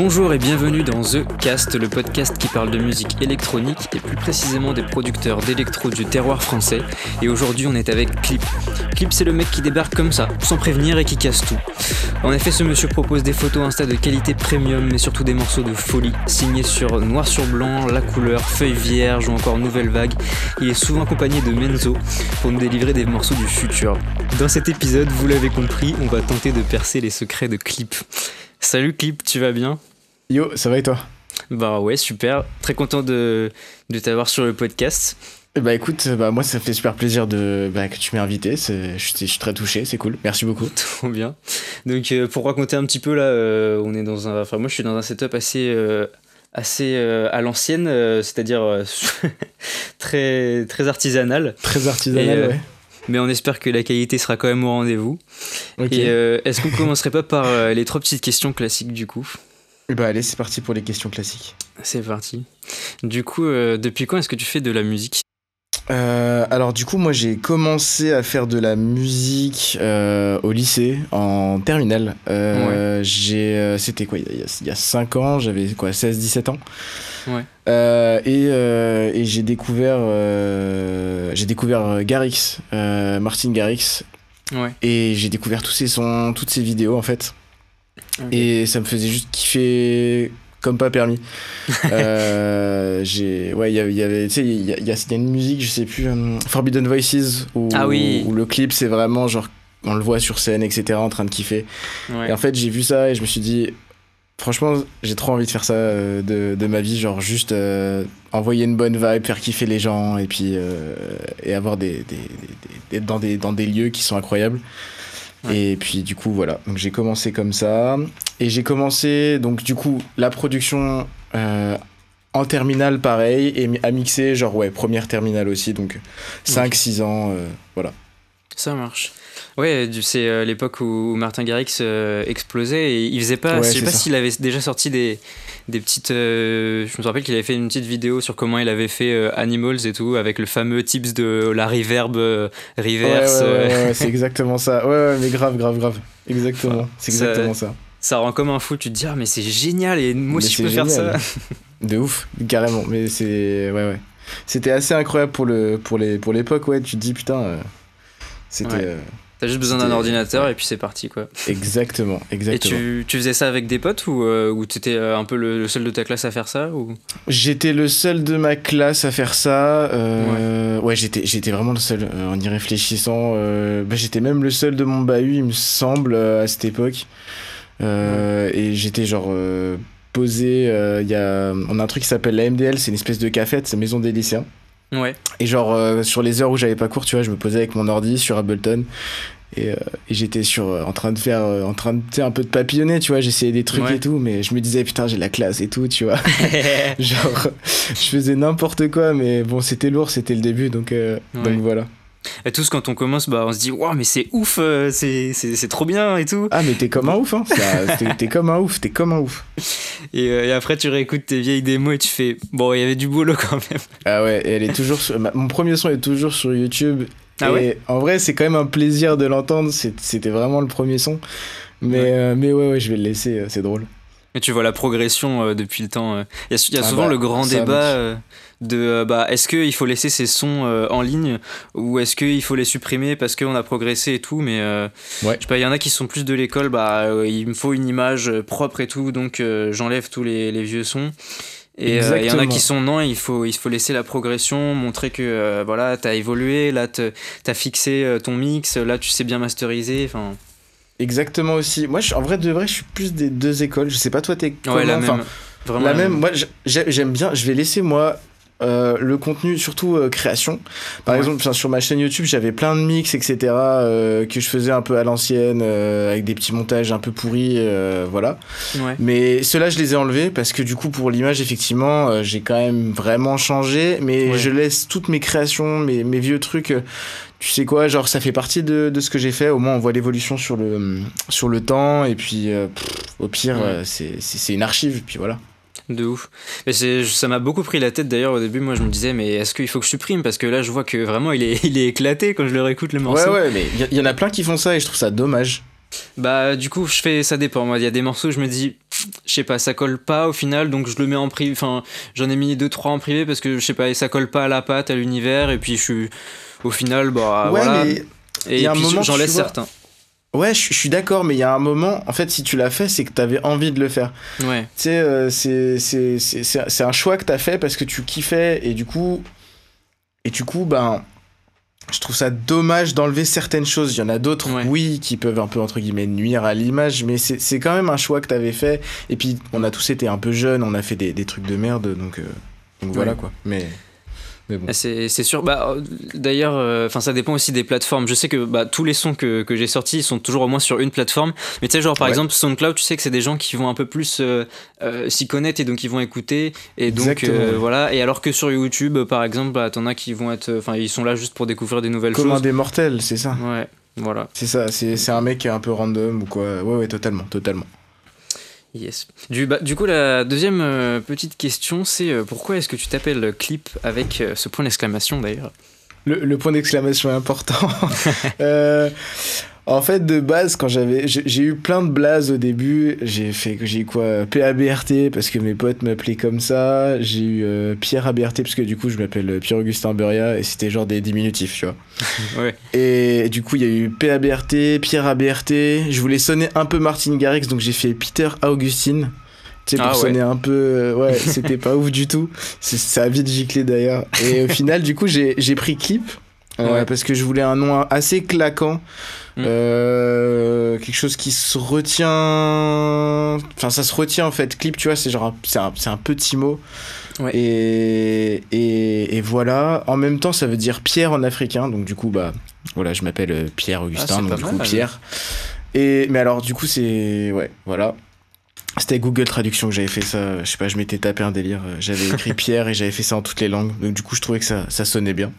Bonjour et bienvenue dans The Cast, le podcast qui parle de musique électronique et plus précisément des producteurs d'électro du terroir français. Et aujourd'hui on est avec Clip. Clip c'est le mec qui débarque comme ça, sans prévenir et qui casse tout. En effet ce monsieur propose des photos Insta de qualité premium mais surtout des morceaux de folie, signés sur noir sur blanc, la couleur, feuille vierge ou encore nouvelle vague. Il est souvent accompagné de Menzo pour nous délivrer des morceaux du futur. Dans cet épisode, vous l'avez compris, on va tenter de percer les secrets de Clip. Salut Clip, tu vas bien? Yo, ça va et toi? Bah ouais, super. Très content de, de t'avoir sur le podcast. Bah écoute, bah moi ça fait super plaisir de bah, que tu m'aies invité. Je suis très touché, c'est cool. Merci beaucoup. Trop bien. Donc euh, pour raconter un petit peu là, euh, on est dans un, enfin moi je suis dans un setup assez euh, assez à l'ancienne, c'est-à-dire très très artisanal. Très artisanal, ouais. Mais on espère que la qualité sera quand même au rendez-vous. Et est-ce qu'on commencerait pas par les trois petites questions classiques du coup? Bah allez, c'est parti pour les questions classiques. C'est parti. Du coup, euh, depuis quand est-ce que tu fais de la musique euh, alors du coup moi j'ai commencé à faire de la musique euh, au lycée en terminale. J'ai c'était quoi il y, a, 5 ans, j'avais quoi 16 17 ans. Ouais. et, et j'ai découvert j'ai découvert Garrix, Martin Garrix. Ouais. Et j'ai découvert tous ses sons, toutes ses vidéos en fait. Et ça me faisait juste kiffer comme pas permis. euh, j'ai ouais, il y avait tu sais il y, a une musique, je sais plus euh, Forbidden Voices où, ah oui. où le clip c'est vraiment genre on le voit sur scène etc en train de kiffer. Et en fait, j'ai vu ça et je me suis dit franchement, j'ai trop envie de faire ça euh, de, de, ma vie, genre juste euh, envoyer une bonne vibe, faire kiffer les gens et puis et avoir des, des, des, dans des dans des lieux qui sont incroyables. Et puis du coup voilà, donc j'ai commencé comme ça. Et j'ai commencé donc du coup la production euh, en terminale pareil et à mixer genre ouais première terminale aussi donc 5 6 ans euh, voilà. Ça marche. Ouais, c'est euh, l'époque où Martin Garrix euh, explosait et il faisait pas. je sais pas s'il avait déjà sorti des, des petites. Euh, je me rappelle qu'il avait fait une petite vidéo sur comment il avait fait Animals et tout avec le fameux tips de la reverb reverse. Ouais, c'est exactement ça. Ouais, mais grave, grave, grave. Exactement. c'est exactement ça, ça. rend comme un fou. Tu te dis, ah, mais c'est génial et moi aussi je peux faire ça. De ouf, carrément. Mais c'est. Ouais, ouais. C'était assez incroyable pour le pour les pour l'époque, ouais. Tu te dis, putain. C'était. T'as juste besoin d'un ordinateur et puis c'est parti quoi. Exactement, exactement. Et tu, tu faisais ça avec des potes ou, euh, ou t'étais euh, un peu le, seul de ta classe à faire ça ou... J'étais le seul de ma classe à faire ça. Euh, ouais, j'étais, j'étais vraiment le seul en y réfléchissant. Bah, j'étais même le seul de mon bahut, il me semble, à cette époque. Et j'étais genre posé. Il y a, on a un truc qui s'appelle la MDL, c'est une espèce de cafette, c'est Maison des lycéens. Ouais. Et genre, euh, sur les heures où j'avais pas cours, tu vois, je me posais avec mon ordi sur Ableton. Et, euh, et j'étais sur euh, en train de faire en train de un peu de papillonner tu vois j'essayais des trucs et tout mais je me disais putain j'ai la classe et tout tu vois genre je faisais n'importe quoi mais bon c'était lourd c'était le début donc donc voilà et tous, quand on commence, bah, on se dit, waouh, mais c'est ouf, euh, c'est, c'est, trop bien et tout. Ah, mais t'es comme un ouf, hein. t'es, comme un ouf, t'es comme un ouf. Et, euh, et, après, tu réécoutes tes vieilles démos et tu fais, bon, il y avait du boulot quand même. Ah ouais, elle est toujours sur, mon premier son est toujours sur YouTube. Ah et ouais? en vrai, c'est quand même un plaisir de l'entendre. c'était vraiment le premier son. Mais ouais. Euh, mais ouais, ouais, je vais le laisser, c'est drôle. Et tu vois la progression depuis le temps. Il y a, ah souvent bah, le grand débat de euh, bah, est-ce qu'il faut laisser ces sons euh, en ligne ou est-ce qu'il faut les supprimer parce qu'on a progressé et tout mais euh, ouais. je sais pas il y en a qui sont plus de l'école bah il me faut une image propre et tout donc j'enlève tous les, les, vieux sons et il y en a qui sont non il faut il faut laisser la progression montrer que voilà t'as évolué là t'as fixé ton mix là tu sais bien masteriser enfin Exactement aussi. Moi, je, en vrai de vrai, je suis plus des deux écoles. Je sais pas toi, t'es ouais, la même. Vraiment la, même. Moi, j'aime bien. Je vais laisser moi euh, le contenu, surtout euh, création. Par exemple, sur ma chaîne YouTube, j'avais plein de mix, etc., euh, que je faisais un peu à l'ancienne, avec des petits montages un peu pourris, voilà. Mais ceux-là, je les ai enlevés parce que du coup, pour l'image, effectivement, j'ai quand même vraiment changé, mais je laisse toutes mes créations, mes, mes vieux trucs. tu sais quoi, genre ça fait partie de, de ce que j'ai fait. Au moins, on voit l'évolution sur le, sur le temps, et puis au pire, c'est une archive, puis voilà. De ouf. Mais ça m'a beaucoup pris la tête d'ailleurs au début. Moi, je me disais, mais est-ce qu'il faut que je supprime? Parce que là, je vois que vraiment, il est, il est éclaté quand je le réécoute le morceau. Ouais, ouais, mais il y, en a plein qui font ça et je trouve ça dommage. Bah, du coup, je fais ça dépend. Moi, il y a des morceaux, je me dis, je sais pas, ça colle pas au final, donc je le mets en privé. Enfin, j'en ai mis deux trois en privé parce que je sais pas, ça colle pas à la pâte, à l'univers, et puis je suis au final, bah voilà. et puis j'en laisse certains. Ouais, je, suis d'accord, mais il y a un moment, en fait, si tu l'as fait, c'est que tu avais envie de le faire. Ouais. Tu sais, euh, c'est un choix que tu as fait parce que tu kiffais, et du coup, et du coup, ben, je trouve ça dommage d'enlever certaines choses. Il y en a d'autres, oui, qui peuvent un peu, entre guillemets, nuire à l'image, mais c'est quand même un choix que tu avais fait. Et puis, on a tous été un peu jeunes, on a fait des, des trucs de merde, donc, euh, donc voilà quoi. Mais. C'est sûr. Bah, D'ailleurs, euh, ça dépend aussi des plateformes. Je sais que bah, tous les sons que, que j'ai sortis sont toujours au moins sur une plateforme. Mais tu sais, genre par exemple SoundCloud, tu sais que c'est des gens qui vont un peu plus euh, euh, s'y connaître et donc ils vont écouter. Et donc voilà. Et alors que sur YouTube, par exemple, bah, t'en as qui vont être. Enfin, ils sont là juste pour découvrir des nouvelles choses. Comme un des mortels, c'est ça. Ouais. Voilà. C'est ça. C'est un mec qui est un peu random ou quoi. Ouais, ouais, totalement, totalement. Yes. Du, bah, du coup, la deuxième euh, petite question, c'est euh, pourquoi est-ce que tu t'appelles Clip avec euh, ce point d'exclamation d'ailleurs? Le, le, point d'exclamation est important. En fait, de base, quand j'avais. J'ai eu plein de blazes au début. J'ai fait. J'ai quoi PABRT parce que mes potes m'appelaient comme ça. J'ai eu euh, Pierre ABRT parce que du coup, je m'appelle euh, Pierre-Augustin Beria et c'était genre des diminutifs, tu vois. ouais. Et du coup, il y a eu PABRT, Pierre ABRT. Je voulais sonner un peu Martin Garrix donc j'ai fait Peter Augustine. Tu sais, pour ah sonner un peu. Euh, ouais, c'était pas ouf du tout. Ça a vite giclé d'ailleurs. Et au final, du coup, j'ai pris Clip. Parce que je voulais un nom assez claquant. Mm. Euh, quelque chose qui se retient. Enfin, ça se retient en fait. Clip, tu vois, c'est genre. C'est un, un, petit mot. Et, et, et, voilà. En même temps, ça veut dire pierre en africain. Donc, du coup, bah. Voilà, je m'appelle euh, Pierre Augustin. Ah, donc, du coup, Pierre. Et, mais alors, du coup, c'est. Ouais, voilà. C'était Google Traduction que j'avais fait ça. Je sais pas, je m'étais tapé un délire. J'avais écrit Pierre et j'avais fait ça en toutes les langues. Donc, du coup, je trouvais que ça, ça sonnait bien.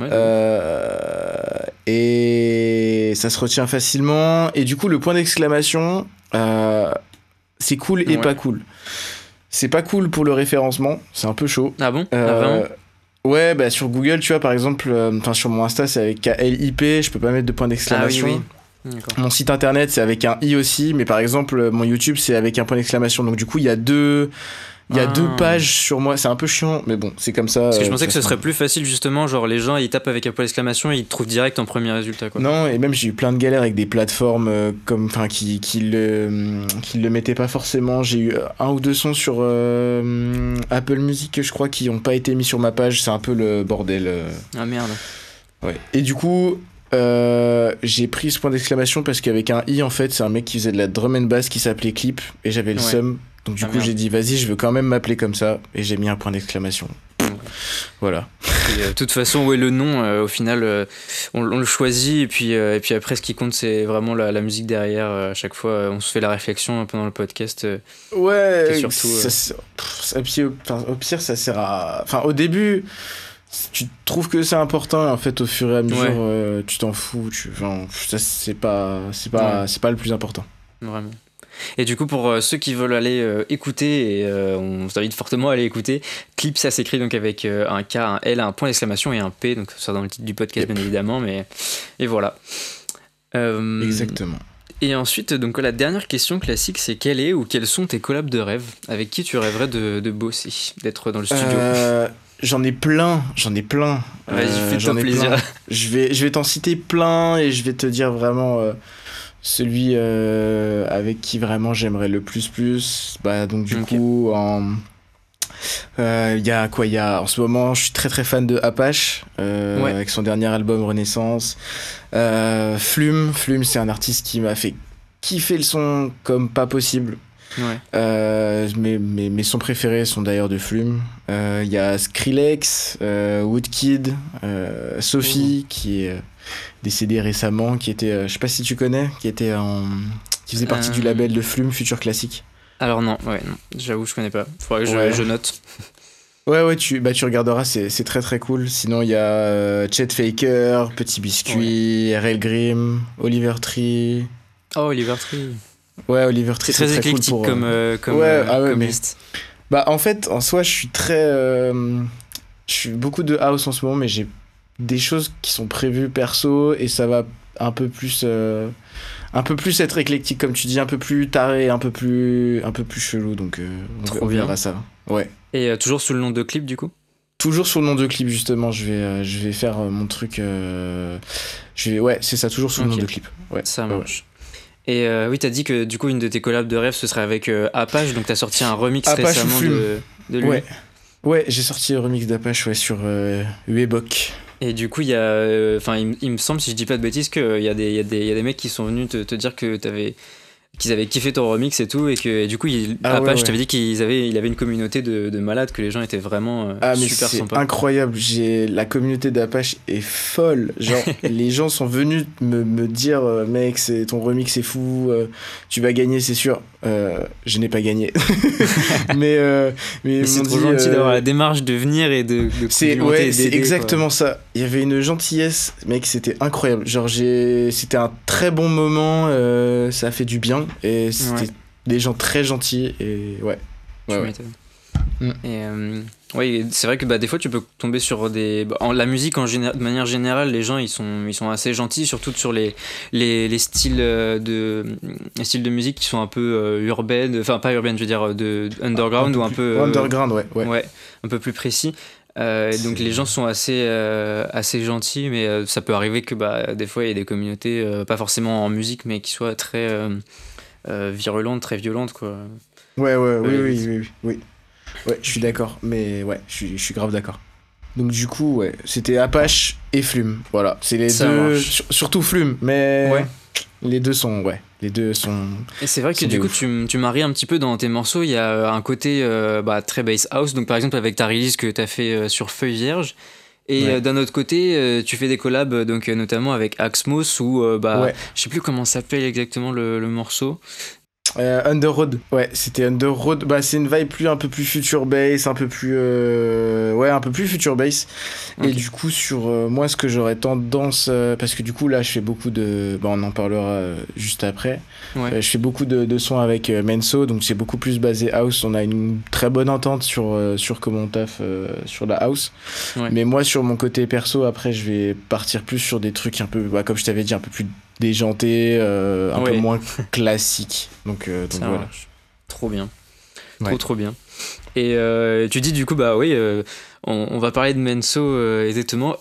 Euh, et ça se retient facilement. Et du coup, le point d'exclamation, euh, c'est cool et pas cool. C'est pas cool pour le référencement, c'est un peu chaud. Ah bon? Euh, ah, Ouais, bah sur Google, tu vois, par exemple, enfin sur mon Insta, c'est avec KLIP, je peux pas mettre de point d'exclamation. Ah mon site internet, c'est avec un i aussi, mais par exemple, mon YouTube, c'est avec un point d'exclamation. Donc du coup, il y a deux il y a deux ah. pages sur moi, c'est un peu chiant, mais bon, c'est comme ça. Parce que je euh, pensais que ce serait plus facile justement, genre les gens ils tapent avec un point d'exclamation et ils trouvent direct en premier résultat. Quoi. Non, et même j'ai eu plein de galères avec des plateformes euh, comme, enfin, qui, qui, le, qui le mettaient pas forcément. J'ai eu un ou deux sons sur euh, Apple Music, je crois, qui ont pas été mis sur ma page. C'est un peu le bordel. Ah merde. Ouais. Et du coup, j'ai pris ce point d'exclamation parce qu'avec un i en fait c'est un mec qui faisait de la drum and bass qui s'appelait Clip et j'avais le seum donc du ah, coup j'ai dit vas-y je veux quand même m'appeler comme ça et j'ai mis un point d'exclamation. Voilà. Euh, de toute façon, ouais, le nom, euh, au final, euh, on, le choisit et puis, et puis après, ce qui compte, c'est vraiment la, musique derrière. à chaque fois, on se fait la réflexion pendant le podcast. ouais, surtout. au, pire, ça sert à. Enfin, au début, tu trouves que c'est important, en fait, au fur et à mesure, tu t'en fous. Tu... Enfin, c'est pas, c'est pas, c'est pas le plus important. Vraiment. Et du coup, pour euh, ceux qui veulent aller euh, écouter, et euh, on vous invite fortement à aller écouter, Clip, ça s'écrit donc avec un K, un L, un point d'exclamation et un P, donc ça dans le titre du podcast, bien évidemment, mais et voilà. Exactement. Et ensuite, donc la dernière question classique, c'est quelle est ou quels sont tes collabs de rêve? Avec qui tu rêverais de, de bosser, d'être dans le studio? J'en ai plein, j'en ai plein. Vas-y, fais-toi plaisir. Je vais, je vais t'en citer plein et je vais te dire vraiment celui euh, avec qui vraiment j'aimerais le plus plus bah donc du coup en euh, il y a quoi? Il y a en ce moment je suis très très fan de Apache euh, avec son dernier album Renaissance Flume Flume c'est un artiste qui m'a fait kiffer le son comme pas possible Ouais. mes, mes, mes, sons préférés sont d'ailleurs de Flume. Il y a Skrillex, Woodkid, Sophie, oh. qui est décédé récemment, qui était, euh, je sais pas si tu connais, qui était en, qui faisait partie du euh. label de Flume Future Classique. Alors non, ouais, non, j'avoue, je connais pas. Faudrait que je, note. Ouais, ouais, tu, bah, tu regarderas, c'est très très cool. Sinon, il y a euh, Chet Faker, Petit Biscuit, RL Grimm, Oliver Tree. Oh, Oliver Tree. Ouais, Oliver Tree, c'est très, très éclectique cool pour, comme, comme, ouais, ah comme liste. Bah, en fait, en soi, je suis très. je suis beaucoup de house en ce moment, mais j'ai des choses qui sont prévues perso et ça va un peu plus euh, un peu plus être éclectique, comme tu dis, un peu plus taré, un peu plus, un peu plus chelou. Donc, on, Trop verra ça. Ouais. Et toujours sous le nom de clip, du coup? Toujours sous le nom de clip, justement. Je vais, je vais faire mon truc. je vais, ouais, c'est ça, toujours sous le nom de clip. Ouais. Ça marche. Et euh, oui, t'as dit que du coup, une de tes collabs de rêve, ce serait avec euh, Apache, donc t'as sorti un remix récemment de, de, lui. Ouais, ouais j'ai sorti un remix d'Apache ouais, sur euh, Uebok. Et du coup, il y a. Euh, enfin, il, me semble, si je dis pas de bêtises, qu'il y, y, a des, y a des mecs qui sont venus te, te dire que t'avais qu'ils avaient kiffé ton remix et tout et que du coup il, ah je t'avais dit qu'il avait il avait une communauté de, de, malades que les gens étaient vraiment euh, ah, mais super sympas. incroyable j'ai la communauté d'Apache est folle. Genre les gens sont venus me, me dire euh, mec c'est ton remix est fou euh, tu vas gagner c'est sûr. Je n'ai pas gagné. Mais mais, c'est trop gentil d'avoir la démarche de venir et de, de c'est ouais, c'est exactement ça il y avait une gentillesse mec c'était incroyable genre j'ai c'était un très bon moment ça a fait du bien et c'était des gens très gentils et ouais. ouais, mm. Et euh, oui, c'est vrai que bah, des fois tu peux tomber sur des. Bah, en, la musique en de manière générale, les gens ils sont, ils sont assez gentils, surtout sur les, les, les styles, euh, de, les styles de musique qui sont un peu euh, urbaines, enfin pas urbaines, je veux dire de, underground ou un peu. underground, ouais, ouais. ouais. Un peu plus précis. Donc les gens sont assez, assez gentils, mais ça peut arriver que bah, des fois il y ait des communautés, pas forcément en musique, mais qui soient très euh, virulente, très violente, quoi. Ouais, ouais, oui, oui, oui, oui, Ouais, je suis d'accord, mais ouais, je suis, je suis grave d'accord. Donc du coup, ouais, c'était Apache et Flume. Voilà, c'est les deux, surtout Flume, mais ouais. Les deux sont, ouais, les deux sont. Et c'est vrai que du coup, tu, tu, maries un petit peu dans tes morceaux. Il y a un côté euh, bah, très bass house. Donc par exemple avec ta release que tu as fait euh, sur Feuille Vierge. Et d'un autre côté, tu fais des collabs, donc notamment avec Axmos, ou bah, je sais plus comment s'appelle exactement le, le morceau, euh, Underroad, ouais, c'était Underroad. Bah, c'est une vibe plus un peu plus future bass, un peu plus euh, ouais, un peu plus future bass. Et du coup, sur euh, moi, ce que j'aurais tendance, parce que du coup là, je fais beaucoup de, bah, on en parlera juste après. je fais beaucoup de, de sons avec Menso, donc c'est beaucoup plus basé house. On a une très bonne entente sur sur comment on taffe sur la house. Mais moi, sur mon côté perso, après, je vais partir plus sur des trucs un peu, bah, comme je t'avais dit, un peu plus déjanté, euh, un peu moins classique. Donc, euh, donc voilà. Trop bien. Trop, trop bien. Et euh, tu dis du coup, bah oui, on, va parler de Menso exactement.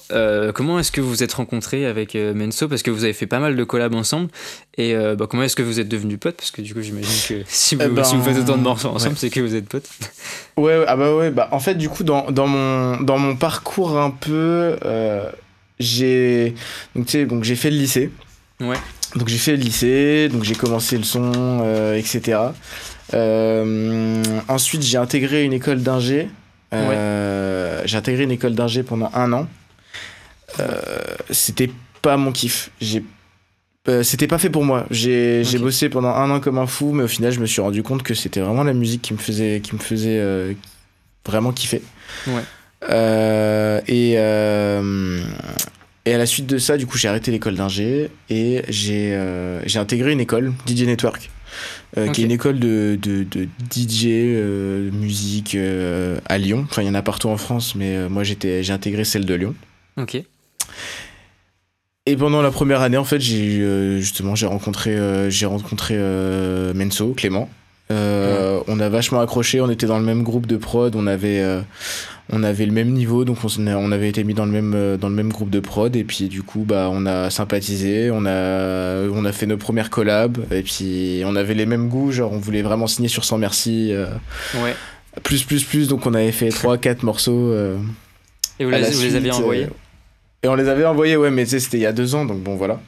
comment est-ce que vous vous êtes rencontrés avec Menso? Parce que vous avez fait pas mal de collabs ensemble. Et bah, comment est-ce que vous êtes devenus potes? Parce que du coup, j'imagine que si vous, eh ben, si vous, faites autant de morceaux ensemble, c'est que vous êtes potes. Ouais, ah bah ouais, bah en fait, du coup, dans, dans, mon, dans mon parcours un peu, j'ai donc, donc j'ai fait le lycée. Ouais. Donc j'ai fait le lycée, donc j'ai commencé le son, euh, etc. Euh, ensuite j'ai intégré une école d'ingé. Euh, j'ai intégré une école d'ingé pendant un an. C'était pas mon kiff. J'ai c'était pas fait pour moi. J'ai bossé pendant un an comme un fou, mais au final, je me suis rendu compte que c'était vraiment la musique qui me faisait, qui me faisait vraiment kiffer. Ouais. et, et à la suite de ça, du coup, j'ai arrêté l'école d'ingé et j'ai euh, intégré une école, DJ Network, euh, qui est une école de, de, de DJ euh, musique à Lyon. Enfin, il y en a partout en France, mais moi, j'ai intégré celle de Lyon. Ok. Et pendant la première année, en fait, j'ai justement j'ai rencontré j'ai rencontré Menso, Clément. On a vachement accroché, on était dans le même groupe de prod, on avait on avait le même niveau, donc on, on, avait été mis dans le même euh, dans le même groupe de prod et puis du coup bah on a sympathisé, on a on a fait nos premières collabs et puis on avait les mêmes goûts, genre on voulait vraiment signer sur Sans Merci. Euh, ouais. Plus plus plus, donc on avait fait 3 4 morceaux. Euh, et vous, les, vous les, avez envoyés Et on les avait envoyés, ouais, mais c'était il y a deux ans, donc bon voilà.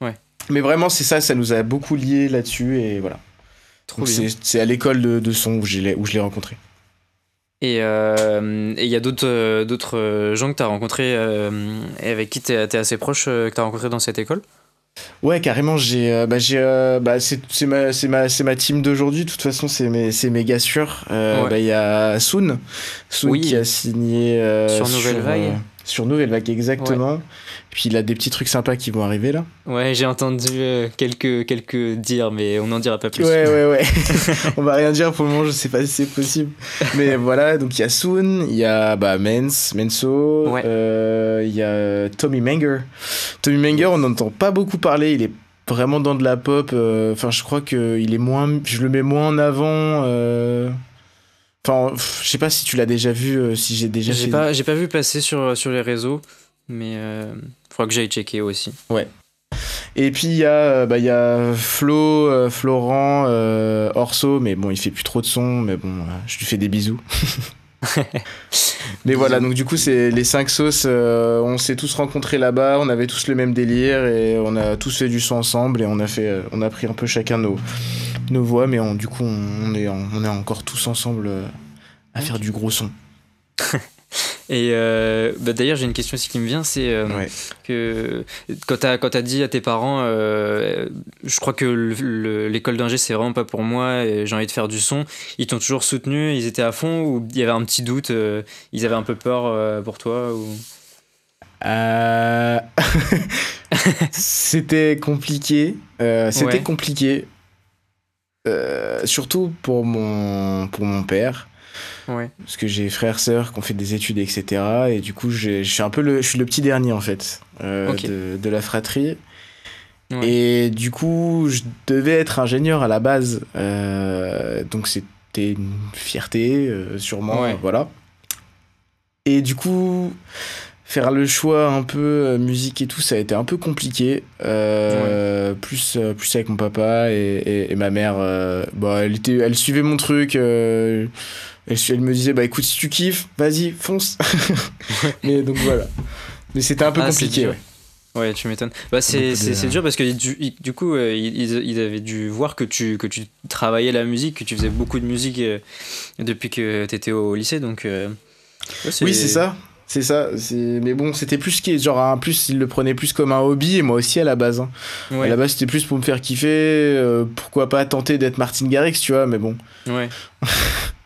Ouais. Mais vraiment c'est ça, ça nous a beaucoup liés là-dessus et voilà. C'est à l'école de, de son où je l'ai rencontré. Euh, et il y a d'autres euh, d'autres euh, gens que tu as rencontrés et avec qui tu es, assez proche, que tu as rencontrés dans cette école? Ouais, carrément, j'ai, bah, j'ai, bah, c'est, ma, c'est, ma, c'est ma team d'aujourd'hui, de toute façon, c'est mes, c'est méga sûr. Bah, il y a Soon, Soon qui a signé sur Nouvelle Vague. Sur Nouvelle Vague, exactement. Puis il a des petits trucs sympas qui vont arriver là. Ouais, j'ai entendu euh, quelques, quelques dire, mais on n'en dira pas plus. Ouais, ouais, ouais. on va rien dire pour le moment, je sais pas si c'est possible. Mais voilà, donc il y a Soon, il y a bah, Mens, Menso, euh, il y a Tommy Manger. Tommy Manger, on n'entend pas beaucoup parler, il est vraiment dans de la pop. Enfin, je crois que il est moins, je le mets moins en avant. Enfin, je sais pas si tu l'as déjà vu, si j'ai déjà. J'ai pas, j'ai pas vu passer sur sur les réseaux, mais il faudra que j'aille checker aussi. Ouais. Et puis il y a, bah, y a Flo, Florent, Orso, mais bon, il fait plus trop de son, mais bon, je lui fais des bisous. Mais voilà, donc du coup, c'est les cinq sauces. Euh, on s'est tous rencontrés là-bas, on avait tous le même délire et on a tous fait du son ensemble et on a fait, euh, on a pris un peu chacun nos, nos voix, mais du coup, on, est, on est encore tous ensemble euh, à faire du gros son. Et euh, bah, d'ailleurs, j'ai une question aussi qui me vient, c'est euh, que quand tu as, as, dit à tes parents, euh, je crois que l'école d'ingé, c'est vraiment pas pour moi, j'ai envie de faire du son, ils t'ont toujours soutenu, ils étaient à fond, ou il y avait un petit doute, ils avaient un peu peur pour toi ou... C'était compliqué. C'était compliqué. Surtout pour mon, pour mon père. Parce que j'ai frères, sœurs qui ont fait des études, etc. Et du coup, je suis un peu le, je suis le petit dernier, en fait, euh, de, de, la fratrie. Et du coup, je devais être ingénieur à la base. Euh, donc, c'était une fierté, euh, sûrement. Voilà. Et du coup, faire le choix un peu musique et tout, ça a été un peu compliqué. plus, plus avec mon papa et, et, ma mère. bah, elle, était, elle suivait mon truc elle, elle me disait, bah écoute, si tu kiffes, vas-y, fonce. mais donc voilà. Mais c'était un peu ah, compliqué, ouais. Ouais, tu m'étonnes. Bah, c'est, c'est, dur parce que du, du coup, euh, ils, avaient dû voir que tu, que tu travaillais la musique, que tu faisais beaucoup de musique euh, depuis que tu étais au lycée. Donc, euh, oui, c'est ça. C'est ça. Mais bon, c'était plus qui genre en plus, ils le prenaient plus comme un hobby et moi aussi à la base. Hein. À la base, c'était plus pour me faire kiffer. pourquoi pas tenter d'être Martin Garrix, tu vois, mais bon. Ouais.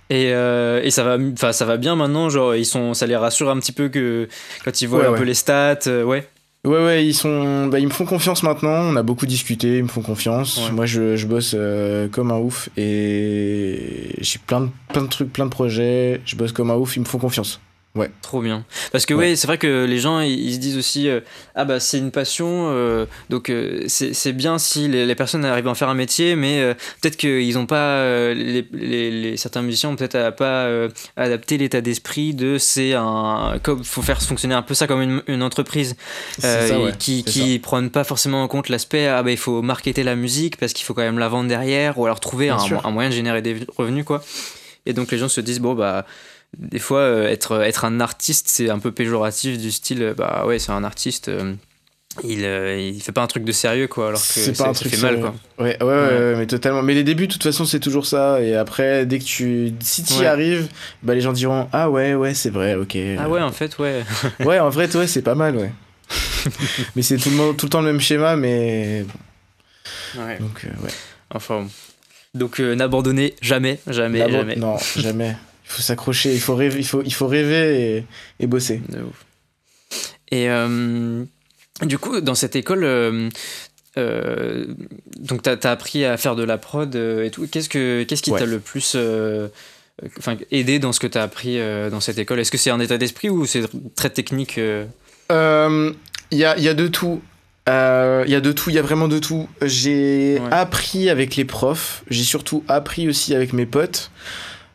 Et, euh, et, ça va enfin ça va bien maintenant genre ils sont ça les rassure un petit peu que quand ils voient un peu les stats euh, ouais ouais ouais ils sont bah, ils me font confiance maintenant on a beaucoup discuté ils me font confiance moi je, je bosse euh, comme un ouf et j'ai plein de plein de trucs plein de projets je bosse comme un ouf ils me font confiance Ouais. Trop bien. Parce que ouais, c'est vrai que les gens ils, se disent aussi euh, ah bah c'est une passion euh, donc euh, c'est bien si les, personnes arrivent à en faire un métier mais peut-être qu'ils n'ont pas les, les, certains musiciens ont peut-être pas adapté l'état d'esprit de c'est un comme faut faire fonctionner un peu ça comme une, une entreprise qui qui prennent pas forcément en compte l'aspect ah bah il faut marketer la musique parce qu'il faut quand même la vendre derrière ou alors trouver un, un, moyen de générer des revenus quoi. Et donc les gens se disent bon bah des fois, euh, être, être un artiste, c'est un peu péjoratif du style, euh, bah ouais, c'est un artiste. Euh, il, il fait pas un truc de sérieux quoi alors que c'est pas un truc fait mal quoi. Ouais, ouais, ouais, mais totalement. Mais les débuts de toute façon c'est toujours ça. Et après dès que tu si tu y arrives bah les gens diront ah ouais ouais c'est vrai ok ah ouais en fait ouais. Ouais en vrai ouais c'est pas mal ouais. Mais c'est tout le tout le temps le même schéma mais ouais. Donc ouais. Enfin donc n'abandonnez jamais jamais jamais. Non jamais il faut s'accrocher, il faut rêver, il faut, il faut rêver et, et bosser. Et euh, du coup, dans cette école, euh, euh, donc tu as, appris à faire de la prod et tout. Qu'est-ce, que, qu'est-ce qui t'a le plus enfin, aidé dans ce que tu as appris dans cette école? Est-ce que c'est un état d'esprit ou c'est très technique Il y, a, y a de tout. Il y a de tout, il y a vraiment de tout. J'ai appris avec les profs, j'ai surtout appris aussi avec mes potes.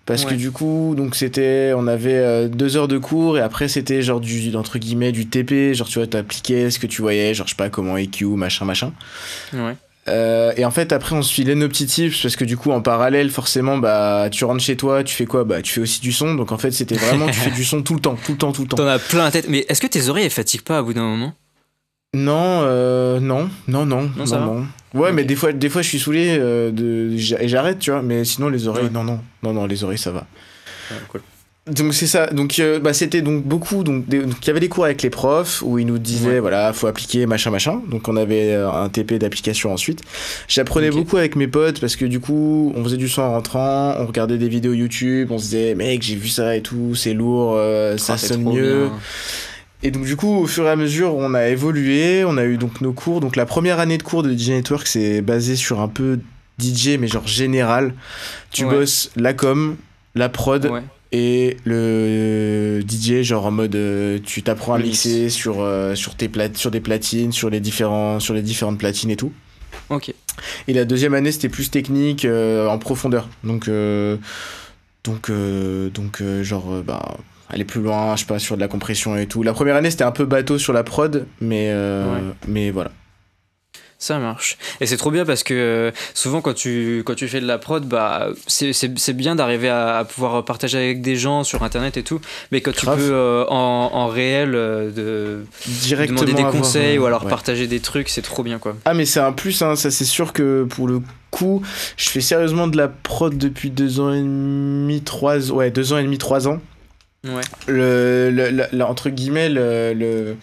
Parce que du coup, donc c'était, on avait euh, deux heures de cours et après c'était genre du, entre guillemets, du TP, genre tu vois, t'appliquais ce que tu voyais, genre je sais pas comment EQ, machin, machin. Ouais. Euh, et en fait, après, on se filait nos petits tips parce que du coup, en parallèle, forcément, bah, tu rentres chez toi, tu fais quoi? Bah, tu fais aussi du son. Donc en fait, c'était vraiment, tu fais du son tout le temps, tout le temps, tout le temps. T'en as plein la tête. Mais est-ce que tes oreilles elles fatiguent pas à bout d'un moment? Non, euh, non, non, non, non, non, Ouais, mais des fois, des fois, je suis saulé euh, de... et j'arrête, tu vois. Mais sinon, les oreilles, non, non, non, non, les oreilles, ça va. Donc c'est ça. Donc euh, bah, c'était donc beaucoup. Donc il y avait des cours avec les profs où ils nous disaient voilà faut appliquer machin machin. Donc on avait un TP d'application ensuite. J'apprenais beaucoup avec mes potes parce que du coup on faisait du son en rentrant, on regardait des vidéos YouTube, on se disait mec j'ai vu ça et tout, c'est lourd, ça ah, sonne mieux. Et donc du coup, au fur et à mesure, on a évolué, on a eu donc nos cours. Donc la première année de cours de DJ Network, c'est basé sur un peu DJ, mais genre général. Tu bosses la com, la prod et le DJ, genre en mode euh, tu t'apprends à mixer sur, euh, sur, tes sur des platines, sur les, différents, sur les différentes platines et tout. Ok. Et la deuxième année, c'était plus technique, en profondeur. Donc, donc, donc genre, bah, aller plus loin, je sais pas, sur de la compression et tout. La première année, c'était un peu bateau sur la prod, mais, mais voilà. Ça marche. Et c'est trop bien parce que euh, souvent quand tu, quand tu fais de la prod, bah, c'est bien d'arriver à, pouvoir partager avec des gens sur internet et tout. Mais quand tu peux euh, en, en, réel euh, de, Directement demander des conseils ou alors partager des trucs, c'est trop bien quoi. Ah, mais c'est un plus, hein, ça c'est sûr que pour le coup, je fais sérieusement de la prod depuis deux ans et demi, trois, ouais, deux ans et demi, trois ans. Ouais. Le, le, entre guillemets, le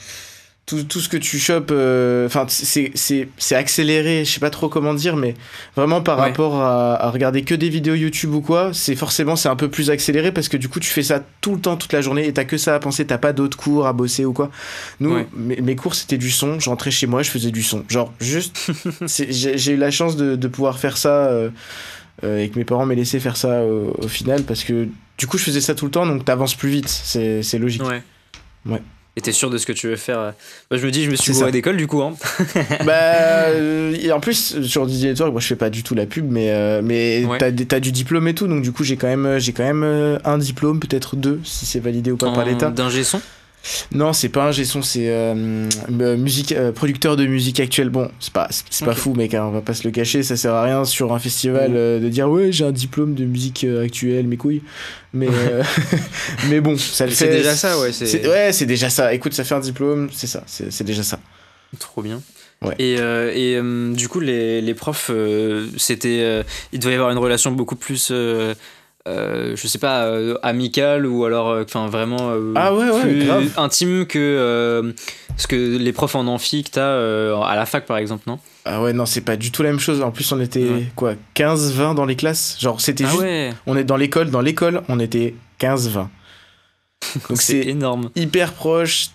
tout, tout, ce que tu chopes, euh, enfin, c'est accéléré, je sais pas trop comment dire, mais vraiment par rapport à, regarder que des vidéos YouTube ou quoi, c'est forcément c'est un peu plus accéléré parce que du coup tu fais ça tout le temps, toute la journée et t'as que ça à penser, t'as pas d'autres cours à bosser ou quoi. Nous, mes, cours c'était du son, je rentrais chez moi, je faisais du son. Genre, juste, j'ai eu la chance de, de, pouvoir faire ça euh, euh, et que mes parents m'aient laissé faire ça au, au, final parce que du coup je faisais ça tout le temps donc t'avances plus vite, c'est logique. Ouais. Ouais et t'es sûr de ce que tu veux faire euh. bah, Je me dis, je me suis bourré d'école du coup. Hein. bah, euh, et en plus, sur DJ Network, moi je fais pas du tout la pub, mais, euh, mais t'as, du diplôme et tout, donc du coup j'ai quand même, j'ai quand même un diplôme, peut-être deux, si c'est validé ou pas par l'État. D'un son non, c'est pas un G-son, c'est euh, musique, euh, producteur de musique actuelle. Bon, c'est pas, c'est pas fou, mec, hein, on va pas se le cacher, ça sert à rien sur un festival euh, de dire ouais, j'ai un diplôme de musique actuelle, mes couilles. Mais, mais bon, ça le fait. C'est déjà ça, ouais. ouais, c'est déjà ça. Écoute, ça fait un diplôme, c'est ça, c'est déjà ça. Trop bien. Ouais. Et, et du coup, les, les profs, c'était, il devait y avoir une relation beaucoup plus euh, je sais pas, euh, amical ou alors euh, enfin vraiment ah plus intime que ce que les profs en amphi que t'as à la fac par exemple, non? Ah ouais, non, c'est pas du tout la même chose. En plus, on était quoi 15-20 dans les classes? Genre, c'était ah juste. On est dans l'école, dans l'école, on était 15-20. Donc c'est énorme. Hyper proche,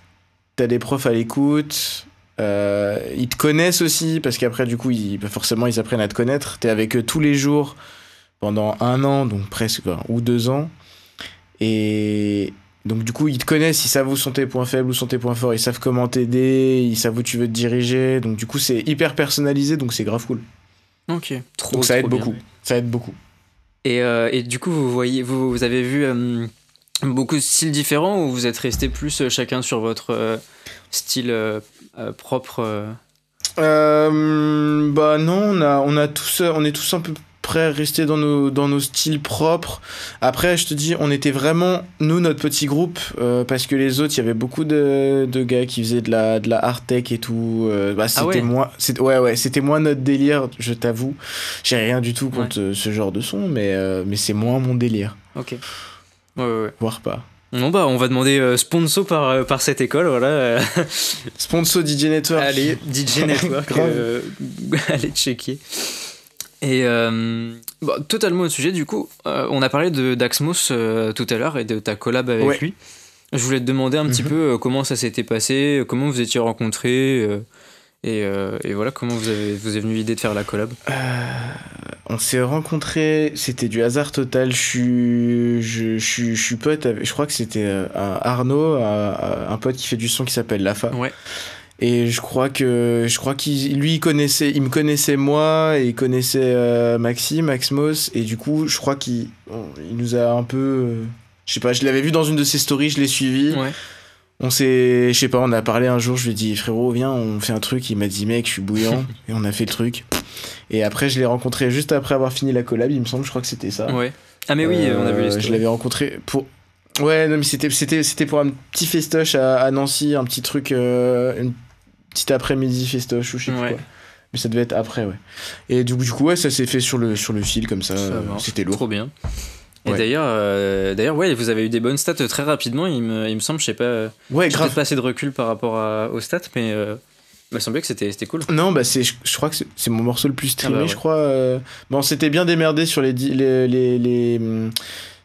t'as des profs à l'écoute. ils te connaissent aussi parce qu'après du coup ils, forcément ils apprennent à te connaître t'es avec eux tous les jours pendant un an, donc presque, ou deux ans. Et donc, du coup, ils te connaissent, ils savent où sont tes points faibles, où sont tes points forts, ils savent comment t'aider, ils savent où tu veux te diriger. Donc, du coup, c'est hyper personnalisé, donc c'est grave cool. Ok, trop Donc, ça aide beaucoup. Ça aide beaucoup. Et, euh, et, du coup, vous voyez, vous, vous avez vu euh, beaucoup de styles différents ou vous êtes resté plus euh, chacun sur votre style propre Bah non, on a, on a tous, on est tous un peu prêt à rester dans nos, dans nos styles propres. Après, je te dis, on était vraiment, nous, notre petit groupe, euh, parce que les autres, il y avait beaucoup de, de, gars qui faisaient de la, de la art tech et tout. Euh, bah, c'était ah ouais. moi, ouais, ouais, c'était moins notre délire, je t'avoue. J'ai rien du tout contre euh, ce genre de son, mais, mais c'est moins mon délire. Ok. Ouais, ouais, ouais. Voire pas. Non, bah, on va demander sponsor par, par cette école, voilà. sponsor DJ Network. Allez, DJ Network, allez checker. Et euh, totalement au sujet, du coup, euh, on a parlé de d'Axmos euh, tout à l'heure et de ta collab avec lui. Je voulais te demander un petit mhm. peu comment ça s'était passé, comment vous étiez rencontrés et, et, voilà, comment vous, avez, vous est venue l'idée de faire la collab On s'est rencontrés, c'était du hasard total. Je suis, je, je, je suis pote, avec, je crois que c'était Arnaud, un pote qui fait du son qui s'appelle Lafa. Ouais. Et je crois que je crois qu'il lui il connaissait, il me connaissait moi et il connaissait euh, Maxime, Maxmos et du coup je crois qu'il il nous a un peu, euh, je sais pas, je l'avais vu dans une de ses stories, je l'ai suivi. Ouais. On s'est, je sais pas, on a parlé un jour, je lui ai dit frérot viens, on fait un truc. Il m'a dit mec, je suis bouillant et on a fait le truc. Et après je l'ai rencontré juste après avoir fini la collab, il me semble, je crois que c'était ça. Ouais. Ah mais oui, on a vu les stories. Je l'avais rencontré pour Ouais, non, mais c'était, c'était, c'était pour un petit festoche à, à Nancy, un petit truc, euh, une petit après-midi festoche ou je sais quoi. Mais ça devait être après, ouais. Et du, coup, ouais, ça s'est fait sur le, sur le fil comme ça. C'était lourd. Trop bien. Et d'ailleurs, euh, d'ailleurs, ouais, vous avez eu des bonnes stats très rapidement. Il me, il me semble, je sais pas. Ouais, grave. pas assez de recul par rapport aux stats, mais euh, il m'a semblé que c'était, c'était cool. Non, bah c'est, je, crois que c'est, mon morceau le plus streamé, ah bah je crois. Euh. Bon, c'était bien démerdé sur les, les, les, les hum,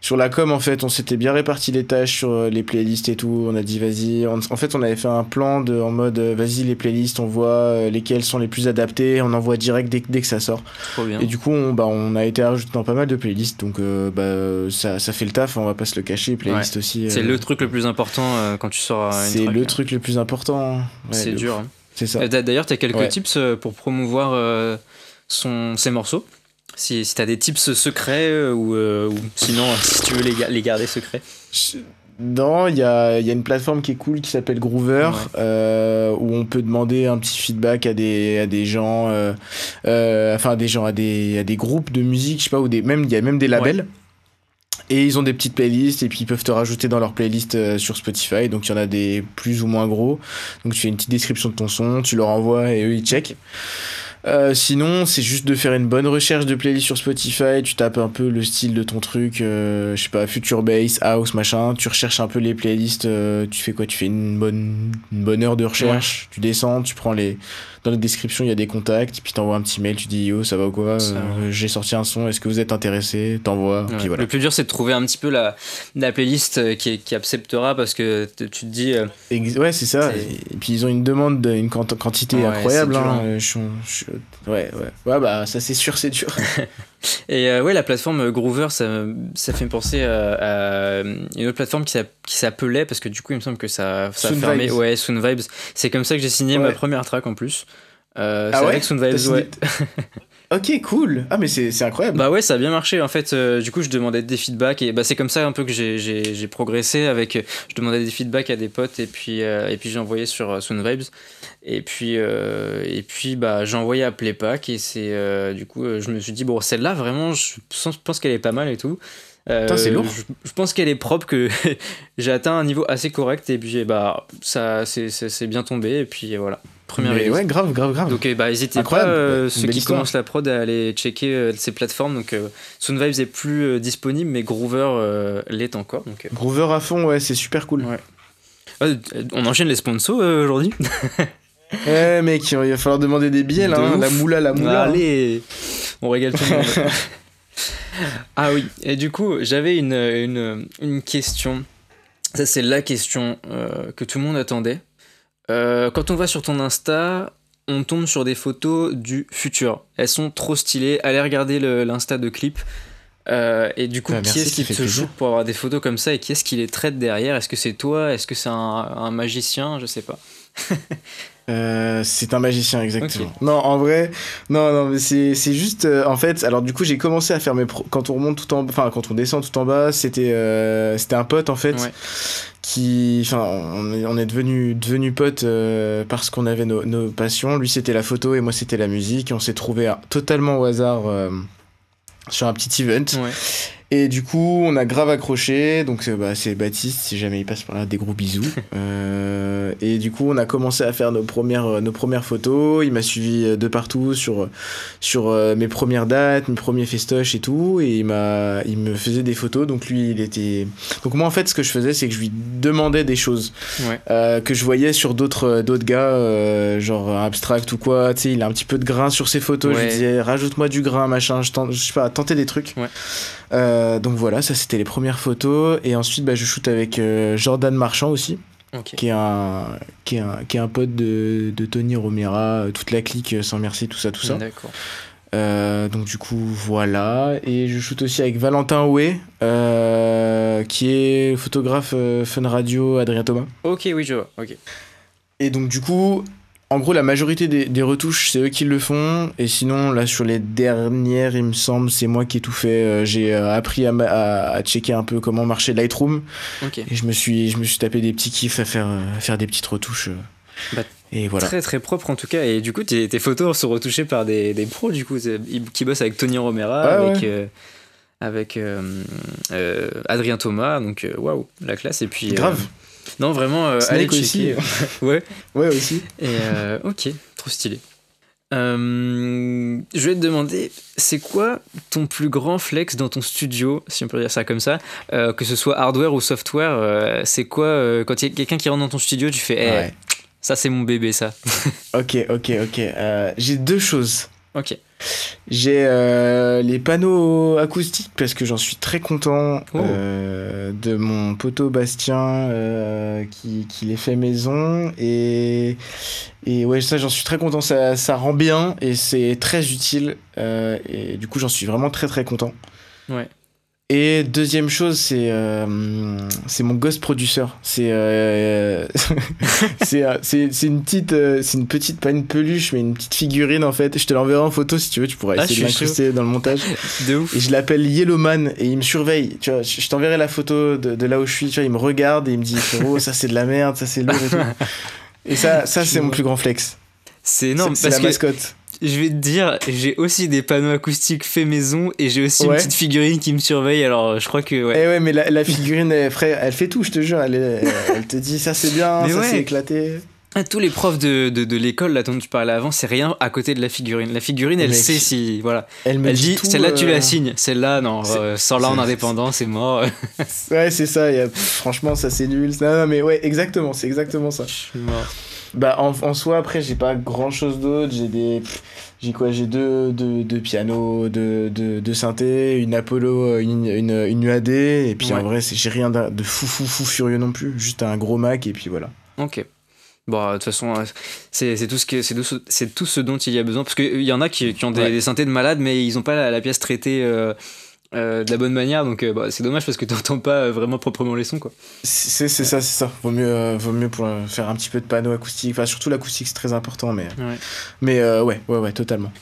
sur la com en fait on s'était bien réparti les tâches sur euh, les playlists et tout. On a dit vas-y en fait on avait fait un plan de en mode euh, vas-y les playlists on voit euh, lesquelles sont les plus adaptées. On envoie direct dès, dès que ça sort. Bien. et du coup on, bah, on a été rajouté dans pas mal de playlists. Donc bah, ça, ça fait le taf. On va pas se le cacher. Playlists aussi c'est le truc le plus important quand tu sors c'est le truc le plus important c'est dur hein. C'est ça. D'ailleurs, tu as quelques tips pour promouvoir son, ses morceaux? Si, si tu as des tips secrets ou, ou, sinon si tu veux les, les garder secrets non, il y a, y a, une plateforme qui est cool qui s'appelle Groover, euh, où on peut demander un petit feedback à des, à des gens, euh, euh, enfin des gens, à des, à des groupes de musique, je sais pas, ou des, même il y a même des labels. Et ils ont des petites playlists et puis ils peuvent te rajouter dans leur playlist sur Spotify. Donc il y en a des plus ou moins gros. Donc tu fais une petite description de ton son, tu leur envoies et eux ils checkent. Euh, sinon, c'est juste de faire une bonne recherche de playlist sur Spotify. Tu tapes un peu le style de ton truc, euh, je sais pas, Future Bass, House, machin. Tu recherches un peu les playlists. Euh, tu fais quoi? Tu fais une bonne, une bonne heure de recherche. Tu descends, tu prends les, dans la description, il y a des contacts, puis t'envoies un petit mail, tu dis yo, ça va ou quoi euh, J'ai sorti un son, est-ce que vous êtes intéressé T'envoies, puis voilà. Le plus dur, c'est de trouver un petit peu la, la playlist euh, qui, qui acceptera parce que tu te dis. Euh, ouais, c'est ça. Et, puis ils ont une demande, une quantité incroyable. Hein. Hein. ouais, ouais. Ouais, bah ça, c'est sûr, c'est dur. Et ouais, la plateforme Groover, ça, ça fait penser à, une autre plateforme qui s'appelait, parce que du coup, il me semble que ça, ça a fermé. Ouais, Soon Vibes. C'est comme ça que j'ai signé ma première track en plus. Euh, ah ouais ok, cool. Ah, mais c'est incroyable. Bah ouais, ça a bien marché. En fait, euh, du coup, je demandais des feedbacks et bah, c'est comme ça un peu que j'ai progressé. Avec, je demandais des feedbacks à des potes et puis, euh, puis j'ai envoyé sur Sound Vibes. Et puis, et puis bah, j'ai envoyé à Playpack et c'est du coup, je me suis dit, bon, celle-là, vraiment, je pense qu'elle est pas mal et tout. C'est lourd. Je, pense qu'elle est propre, que j'ai atteint un niveau assez correct et puis bah, ça c'est bien tombé et puis voilà. Première Mais ouais, grave, grave, grave. Donc, eh bah, n'hésitez pas, euh, ceux qui commencent la prod, à aller checker euh, ces plateformes. Donc, euh, est plus disponible, mais Groover l'est encore. Donc, Groover à fond, ouais, c'est super cool. Ouais. on enchaîne les sponsors aujourd'hui. eh, mec, il va falloir demander des billets, là. Hein, la moula, la moula. Allez, on régale tout le monde. ah oui, et du coup, j'avais une, une, une, question. Ça, c'est la question que tout le monde attendait. Euh, quand on va sur ton Insta, on tombe sur des photos du futur. Elles sont trop stylées. Allez regarder l'Insta de Clip. Euh, et du coup, bah, qui est-ce qui, te joue pour avoir des photos comme ça et qui est-ce qui les traite derrière? Est-ce que c'est toi? Est-ce que c'est un, magicien? Je sais pas. Euh, c'est un magicien, exactement. Non, en vrai, non, non, mais c'est, juste, en fait, alors du coup, j'ai commencé à faire mes, quand on remonte tout en, enfin, quand on descend tout en bas, c'était, c'était un pote en fait, qui, enfin, on est, devenu devenu potes euh, parce qu'on avait nos, passions. Lui, c'était la photo et moi, c'était la musique. on s'est trouvé totalement au hasard euh, sur un petit event. Ouais. Et du coup, on a grave accroché. Donc, euh, bah, c'est Baptiste, si jamais il passe par là, des gros bisous. euh, et du coup, on a commencé à faire nos premières, euh, nos premières photos. Il m'a suivi euh, de partout sur, sur mes premières dates, mes premiers festoches et tout. Et il, m'a, il me faisait des photos. Donc, lui, il était. Donc, moi, en fait, ce que je faisais, c'est que je lui demandais des choses ouais. que je voyais sur d'autres, d'autres gars, genre abstract ou quoi. Tu sais, il a un petit peu de grain sur ses photos. Je lui disais, rajoute-moi du grain, machin. Je, je sais pas, tenter des trucs. Ouais. Euh, donc voilà, ça c'était les premières photos. Et ensuite, bah, je shoot avec euh, Jordan Marchand aussi. Qui, est un, qui, est un, qui est un pote de, de Tony Romera, euh, toute la clique sans merci, tout ça, tout ça. D'accord. donc du coup voilà et je shoot aussi avec Valentin Oué qui est photographe Fun Radio Adrien Thomas. Ok oui je vois ok. Et donc du coup en gros, la majorité des, retouches, c'est eux qui le font. Et sinon, là, sur les dernières, il me semble, c'est moi qui ai tout fait. Euh, j'ai euh, appris à, à, checker un peu comment marchait Lightroom. Et je me, suis, je me suis tapé des petits kiffs à faire, à faire des petites retouches. Bah, et voilà. Très très propre en tout cas. Et du coup, tes, photos sont retouchées par des, des, pros, du coup, qui bossent avec Tony Romera, avec, euh, avec Adrien Thomas. Donc, waouh, la classe. Et puis. Grave. Non, vraiment, euh, allez aussi. ouais. Ouais, aussi. Et euh, ok, trop stylé. Euh, je vais te demander, c'est quoi ton plus grand flex dans ton studio, si on peut dire ça comme ça, que ce soit hardware ou software, c'est quoi quand il y a quelqu'un qui rentre dans ton studio, tu fais, hey, eh, ça c'est mon bébé ça. ok, ok, ok. J'ai deux choses. Ok. J'ai euh, les panneaux acoustiques parce que j'en suis très content oh. euh, de mon poteau Bastien euh, qui, qui, les fait maison. Et, et ouais ça j'en suis très content. Ça, ça rend bien et c'est très utile et du coup j'en suis vraiment très très content. Ouais Et deuxième chose, c'est euh, c'est mon ghost producer. C'est euh, c'est euh, c'est une petite c'est une petite pas une peluche mais une petite figurine en fait. Je te l'enverrai en photo si tu veux. Tu pourras Ah, essayer de je suis l'incruster dans le montage. De ouf. Et je l'appelle Yellowman et il me surveille. Tu vois, je t'enverrai la photo de, de là où je suis. Tu vois, il me regarde et il me dit frérot, ça c'est de la merde, ça c'est lourd et tout. Et ça, ça c'est mon plus grand flex. C'est énorme parce la que mascotte. Je vais te dire, j'ai aussi des panneaux acoustiques fait maison et j'ai aussi une petite figurine qui me surveille. Alors je crois que ouais. Eh ouais, mais la, la figurine, elle, frère, elle fait tout, je te jure. Elle, te dit ça c'est bien, Mais ça ouais. c'est éclaté. Ah, Tous les profs de, de, de l'école là dont tu parlais avant, c'est rien à côté de la figurine. La figurine, elle Mec. sait si voilà. Elle me Elle dit tout, celle-là tu euh, la signes, celle-là non, euh, en c'est- indépendant, c'est mort. Ouais, c'est ça. y a- franchement, ça c'est nul. Non, non, mais ouais, exactement, c'est exactement ça. Je suis mort. Bah, en, en soi, après, j'ai pas grand chose d'autre. J'ai des. J'ai quoi J'ai deux, deux, deux pianos, deux, deux, deux synthés, une Apollo, une, une, une UAD. Et puis Ouais. en vrai, j'ai rien de fou, fou, fou furieux non plus. Juste un gros Mac et puis voilà. Ok. Bon, de toute façon, euh, c'est tout, ce que- c'est tout, tout ce dont il y a besoin. Parce qu'il y en a qui, qui ont des, Ouais. des synthés de malades, mais ils n'ont pas la, la pièce traitée euh, euh, de la bonne manière. Donc euh, bah, c'est dommage parce que tu n'entends pas euh, vraiment proprement les sons. Quoi. C'est c'est ça, c'est ça. Vaut mieux, euh, vaut mieux pour faire un petit peu de panneau acoustique. Enfin, surtout l'acoustique, c'est très important. Mais, Ouais. mais euh, ouais, ouais, ouais, totalement.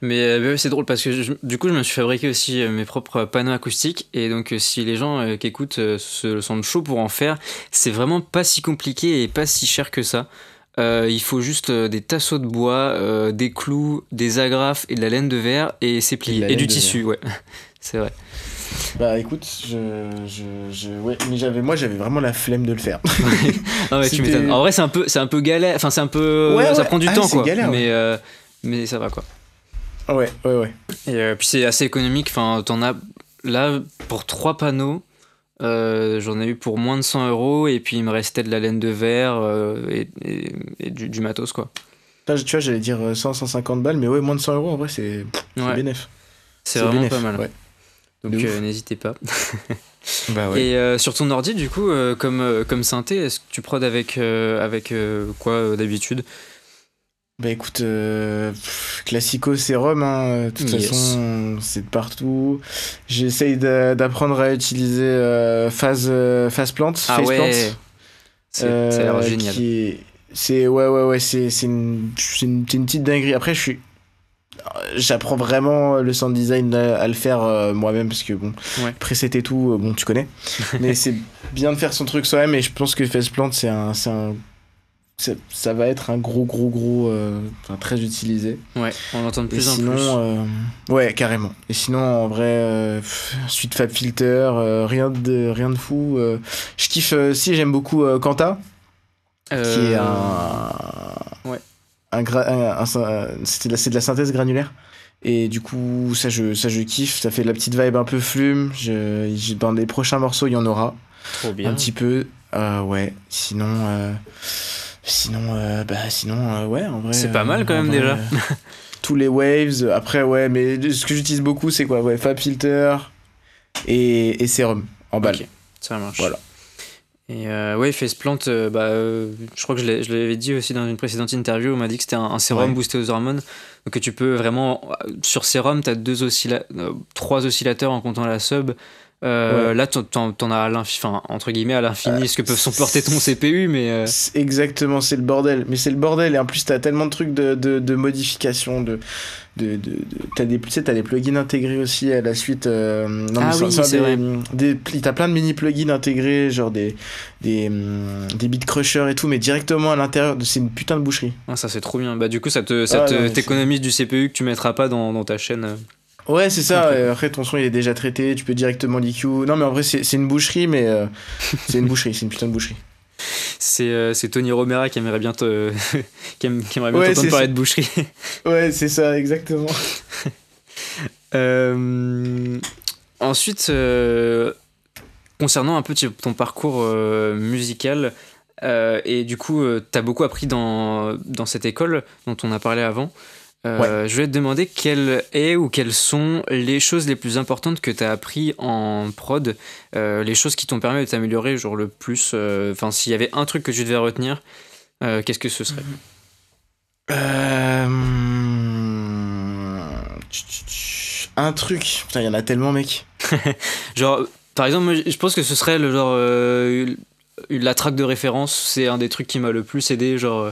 Mais euh, c'est drôle parce que je- du coup, je me suis fabriqué aussi mes propres panneaux acoustiques. Et donc, si les gens euh, qui écoutent se sentent chaud pour en faire, c'est vraiment pas si compliqué et pas si cher que ça. Euh, il faut juste euh, des tasseaux de bois, euh, des clous, des agrafes et de la laine de verre et c'est plié. Et, du tissu, ouais. C'est vrai. Bah écoute, je, je, je ouais, mais j'avais, moi j'avais vraiment la flemme de le faire. Non, mais tu m'étonnes. En vrai, c'est un peu, c'est un peu galère. Enfin, c'est un peu, Ouais, ça ouais. prend du Ah, temps, quoi. galère, mais, euh, mais ça va, quoi. ouais, ouais, ouais. Et euh, puis c'est assez économique. Enfin, t'en as là pour trois panneaux. euh, J'en ai eu pour moins de 100 euros et puis il me restait de la laine de verre et, et- et du, du matos quoi. Là, tu vois, j'allais dire euh, 100, 150 balles, mais ouais, moins de 100 euros en vrai, c'est c'est Ouais, bénef. c'est vraiment pas mal. ouais. Donc euh, n'hésitez pas. Bah Et euh, sur ton ordi du coup, euh, comme, comme synthé, est-ce que tu prods avec, avec quoi d'habitude? Bah écoute, Classico Serum, hein, de toute Yes. façon, c'est de partout. J'essaye d'a- d'apprendre à utiliser Phase, Phase Plant, Ah Phase ouais, ça a l'air génial. C'est ouais, ouais, ouais, c'est une, une petite dinguerie. Après, je suis. J'apprends vraiment le sound design à, à le faire euh, moi-même parce que bon, Ouais. preset et tout, euh, bon, tu connais. Mais c'est bien de faire son truc soi-même et je pense que Phase Plant, c'est un. un ça va être un gros, gros, gros. euh, enfin, très utilisé. Ouais, on l'entend de Et plus en sinon, plus. euh, ouais, carrément. Et sinon, en vrai, euh, suite Fab Filter, euh, rien de rien de fou. euh. je kiffe. euh, si j'aime beaucoup euh, Kanta, qui est Euh, un. ouais. Un, un- c'est de, la- c'est de la synthèse granulaire. Et du coup, ça je, ça je kiffe. Ça fait de la petite vibe un peu flume. Je, dans les prochains morceaux, il y en aura Trop bien. un petit peu. Euh, ouais. Sinon. euh, Sinon, euh, bah, sinon, ouais, en vrai. C'est pas mal quand même, vrai, déjà. tous les waves. Après, ouais, mais ce que j'utilise beaucoup, c'est quoi? Ouais, Fab Filter et, et Serum en balle. Ok, ça marche. Voilà. Et euh, ouais, Faceplant, euh, bah, euh, je crois que je l'avais dit aussi dans une précédente interview, on m'a dit que c'était un, un sérum Ouais. boosté aux hormones. Donc que tu peux vraiment. Sur sérum, tu as deux oscilla euh, trois oscillateurs en comptant la sub. Euh, Ouais. Là, t'en- as à l'infini, enfin, entre guillemets, à l'infini, Euh, ce que peut supporter ton CPU, mais. euh, Exactement, c'est le bordel. Mais c'est le bordel. Et en plus, t'as tellement de trucs de, de, de modification. De, de, de, de- t'as des, tu sais, t'as des plugins intégrés aussi à la suite. non, Ah mais oui, c'est vrai. des- T'as plein de mini plugins intégrés, genre des, des, hum, des beat crushers et tout, mais directement à l'intérieur. de- C'est une putain de boucherie. ah, ça, c'est trop bien. Bah, du coup, ça te, ça Ah, t'économise du CPU que tu mettras pas dans, dans ta chaîne. Ouais, c'est ça. Euh, Après, ton son il est déjà traité, tu peux directement l'EQ. Non, mais en vrai, c'est une boucherie, mais euh, c'est une boucherie, c'est une putain de boucherie. C'est euh, Tony Romera qui aimerait bien te- qui aime- qui aimerait bien Ouais, parler de boucherie. Ouais, c'est ça, exactement. Euh, ensuite, concernant un peu ton parcours musical, et du coup, tu as beaucoup appris dans, dans cette école dont on a parlé avant. Euh, Je voulais te demander quelles est ou quelles sont les choses les plus importantes que tu as appris en prod, euh, les choses qui t'ont permis de t'améliorer genre le plus. euh, Enfin, s'il y avait un truc que tu devais retenir, qu'est-ce que ce serait? Tch, Un truc. Putain, il y en a tellement, mec. genre, par exemple, je pense que ce serait le genre. La track de référence, c'est un des trucs qui m'a le plus aidé. Genre,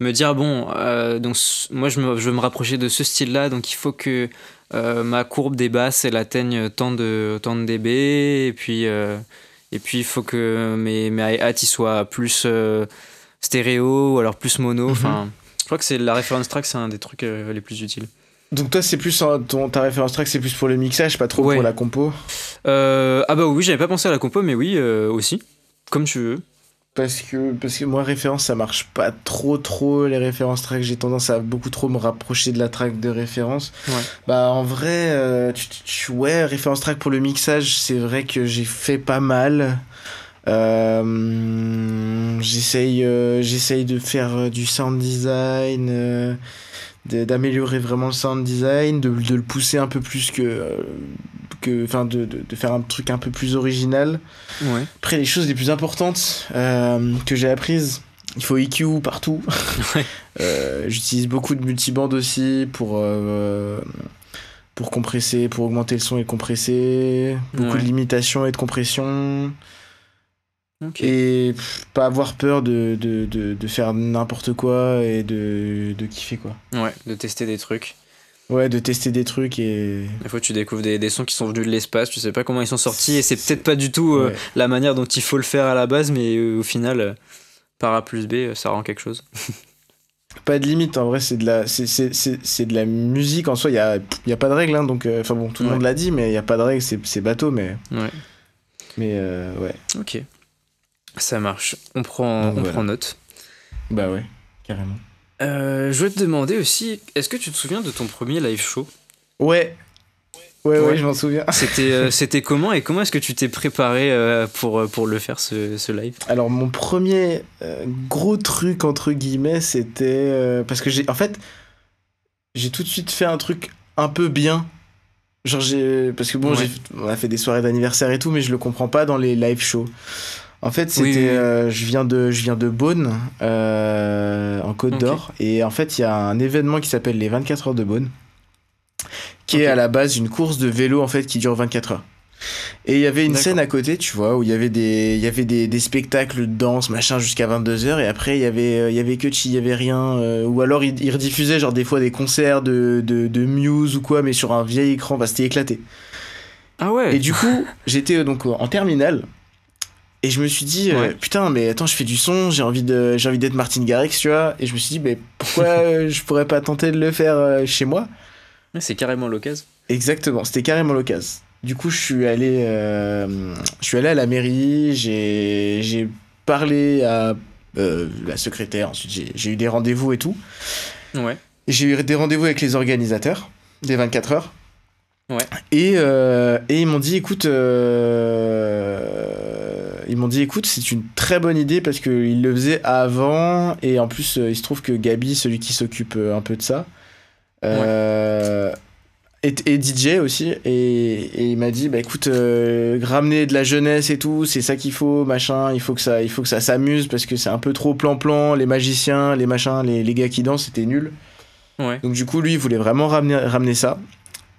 me dire, bon, euh, donc moi je, me, je veux me rapprocher de ce style-là, donc il faut que ma courbe des basses elle atteigne tant de, tant de dB, et puis, et puis il faut que mes, mes hi-hats soient plus stéréo ou alors plus mono. Mhm. Enfin, je crois que c'est la référence track, c'est un des trucs les plus utiles. Donc toi c'est plus ton, ta référence track c'est plus pour le mixage pas trop pour la compo? Euh, ah bah oui j'avais pas pensé à la compo mais oui euh, aussi comme tu veux parce que parce que moi référence ça marche pas trop trop les références track. J'ai tendance à beaucoup trop me rapprocher de la track de référence. Ouais. bah en vrai euh, tu, ouais référence track pour le mixage c'est vrai que j'ai fait pas mal. J'essaye j'essaye de faire du sound design d'améliorer vraiment le sound design, de, de, le pousser un peu plus que. Euh, que enfin, de, de, de, faire un truc un peu plus original. Ouais. Après, les choses les plus importantes euh, que j'ai apprises, il faut EQ partout. Ouais. euh, J'utilise beaucoup de multiband aussi pour. Euh, pour compresser, pour augmenter le son et compresser, beaucoup Ouais. de limitations et de compression. Et pff, pas avoir peur de, de, de, de faire n'importe quoi et de, de kiffer quoi. Ouais, de tester des trucs. Ouais, de tester des trucs et. Des fois, tu découvres des, des sons qui sont venus de l'espace, tu sais pas comment ils sont sortis, et c'est peut-être pas du tout euh, Ouais. la manière dont il faut le faire à la base, mais euh, au final, euh, par A plus B, ça rend quelque chose. Pas de limite, en vrai, c'est de la, c'est, c'est, c'est, c'est de la musique en soi, il y a, y a pas de règle, hein, donc. Enfin bon, tout le Ouais. monde l'a dit, mais il y a pas de règle, c'est, c'est bateau, mais. Ouais. Mais ouais. Ok. Ça marche. On prend, Donc on voilà. prend note. Bah ouais, carrément. Euh, je voulais te demander aussi, est-ce que tu te souviens de ton premier live show? Ouais. Ouais, ouais, Ouais. je m'en souviens. C'était euh, c'était comment et comment est-ce que tu t'es préparé euh, pour, pour le faire ce, ce live? Alors mon premier gros truc entre guillemets, c'était parce que j'ai en fait j'ai tout de suite fait un truc un peu bien. Genre j'ai parce que bon, Ouais. j'ai on a fait des soirées d'anniversaire et tout mais je le comprends pas dans les live shows. En fait, c'était Oui, oui, oui. euh, je viens de je viens de Beaune euh, en Côte d'Or et en fait, il y a un événement qui s'appelle les 24 heures de Beaune qui est à la base une course de vélo en fait qui dure 24 heures. Et il y avait une scène à côté, tu vois, où il y avait des, il y avait des, des spectacles de danse, machin, jusqu'à 22h. Et après, il y avait, euh, il y avait que il y avait rien. euh, ou alors, ils il rediffusaient, genre, des fois, des concerts de, de, de Muse ou quoi, mais sur un vieil écran. Bah, c'était éclaté. Ah ouais Et du coup, j'étais donc en terminale. Et je me suis dit, euh, putain, mais attends, je fais du son, j'ai envie de, j'ai envie d'être Martin Garrix, tu vois. Et je me suis dit, mais pourquoi euh, je pourrais pas tenter de le faire euh, chez moi? C'est carrément l'occasion. Exactement, c'était carrément l'occasion. Du coup, je suis allé, euh, je suis allé à la mairie, j'ai, j'ai parlé à euh, la secrétaire, ensuite j'ai, j'ai eu des rendez-vous et tout. Ouais. J'ai eu des rendez-vous avec les organisateurs des 24 heures. Ouais. Et, et ils m'ont dit, écoute, euh, ils m'ont dit, écoute, c'est une très bonne idée parce qu'ils le faisaient avant. Et en plus, euh, il se trouve que Gabi, celui qui s'occupe euh, un peu de ça, euh, est, est DJ aussi. Et, et il m'a dit, bah écoute, euh, ramener de la jeunesse et tout, c'est ça qu'il faut, machin. Il faut que ça, il faut que ça s'amuse parce que c'est un peu trop plan-plan. Les magiciens, les machins, les, les gars qui dansent, c'était nul. Ouais. Donc du coup, lui, il voulait vraiment ramener, ramener ça.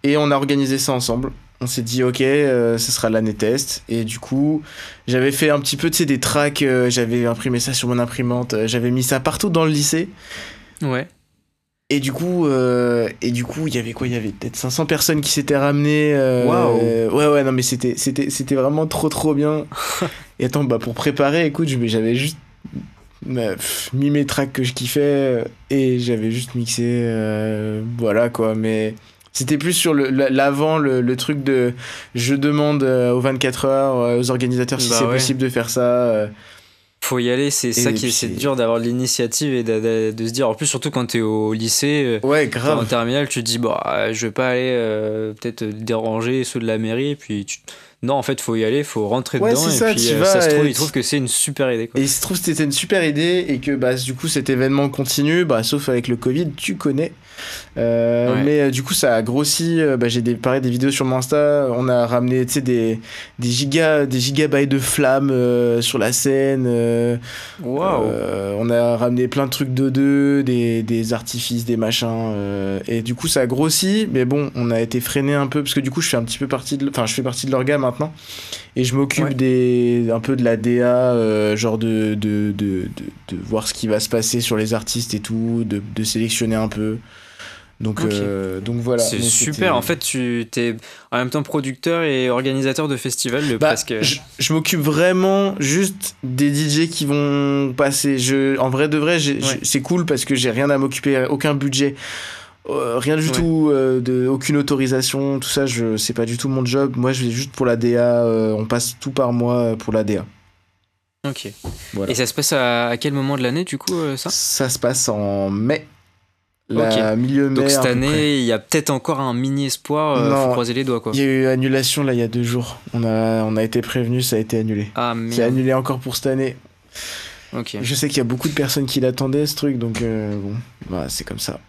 Et on a organisé ça ensemble. On s'est dit, ok, euh, ce sera l'année test. Et du coup, j'avais fait un petit peu, tu des tracks. euh, j'avais imprimé ça sur mon imprimante. euh, j'avais mis ça partout dans le lycée. Ouais. Et du coup, et du coup, il y avait quoi? Il y avait peut-être 500 personnes qui s'étaient ramenées. Waouh. euh, Ouais, ouais, non, mais c'était, c'était, c'était vraiment trop, trop bien. et attends, bah pour préparer, écoute, j'avais juste bah, pff, mis mes tracks que je kiffais et j'avais juste mixé, voilà quoi. Mais c'était plus sur le, la- l'avant, le, le truc de je demande euh, aux 24 heures, euh, aux organisateurs si Bah c'est ouais. possible de faire ça. euh, Faut y aller, c'est ça qui c'est dur d'avoir l'initiative et de, de- de se dire, en plus, surtout quand t'es au lycée. Ouais, En grave. terminale, tu te dis, bah, je vais pas aller euh, peut-être déranger ceux de la mairie, et puis tu non, en fait, faut y aller, faut rentrer dedans. et puis, ça se trouve, il trouve que c'est une super idée. Et il se trouve que c'était une super idée et que bah, du coup, cet événement continue, bah, sauf avec le Covid, tu connais. Euh, mais euh, du coup, ça a grossi. Euh, bah, j'ai des, pareil, des vidéos sur mon Insta. On a ramené des, des, gigas, des gigabytes de flammes sur la scène. on a ramené plein de trucs de deux, des, des artifices, des machins. et du coup, ça a grossi. Mais bon, on a été freiné un peu parce que du coup, je fais un petit peu partie de, enfin, je fais partie de l'orga maintenant. Et je m'occupe des un peu de la DA, genre de de, de, de, voir ce qui va se passer sur les artistes et tout, de, de sélectionner un peu. Donc, euh, donc voilà. C'est super. En fait, tu es en même temps producteur et organisateur de festival. Bah, presque... Je, m'occupe vraiment juste des DJ qui vont passer. Je, en vrai de vrai, c'est cool parce que j'ai rien à m'occuper, aucun budget. Euh, rien du tout, euh, de, aucune autorisation, tout ça, je c'est pas du tout mon job. Moi, je vais juste pour la DA. on passe tout par mois pour la DA. Ok. Et ça se passe à, à quel moment de l'année, du coup, ça? Ça se passe en mai la milieu Donc cette année, il y a peut-être encore un mini espoir. Euh, faut croiser les doigts quoi. Il y a eu annulation là il y a deux jours. On a, on a été prévenu, ça a été annulé. Ah C'est annulé encore pour cette année. Ok. Je sais qu'il y a beaucoup de personnes qui l'attendaient ce truc, donc euh, bon, bah, c'est comme ça.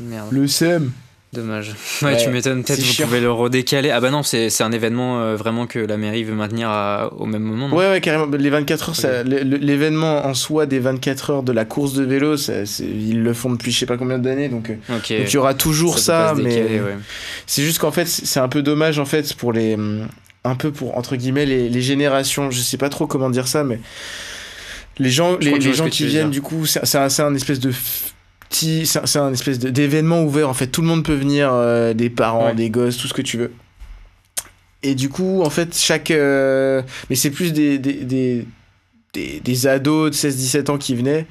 Merde. Le SEM. Dommage. Ouais, tu m'étonnes, peut-être vous pouvez le redécaler. Ah bah non, c'est un événement euh, vraiment que la mairie veut maintenir au même moment. ouais, ouais, carrément. Les 24 heures, l'événement en soi des 24 heures de la course de vélo, ils le font depuis je sais pas combien d'années, donc, euh, donc il y aura toujours ça, mais c'est juste qu'en fait, c'est un peu dommage en fait pour les. Un peu pour, entre guillemets, les, les générations, je sais pas trop comment dire ça, mais les gens, les, les gens qui viennent, du coup, c'est un, un espèce de c'est un espèce d'événement ouvert en fait. Tout le monde peut venir euh, des parents des gosses tout ce que tu veux. Et du coup en fait chaque euh, mais c'est plus des des, des, des, ados de 16-17 ans qui venaient.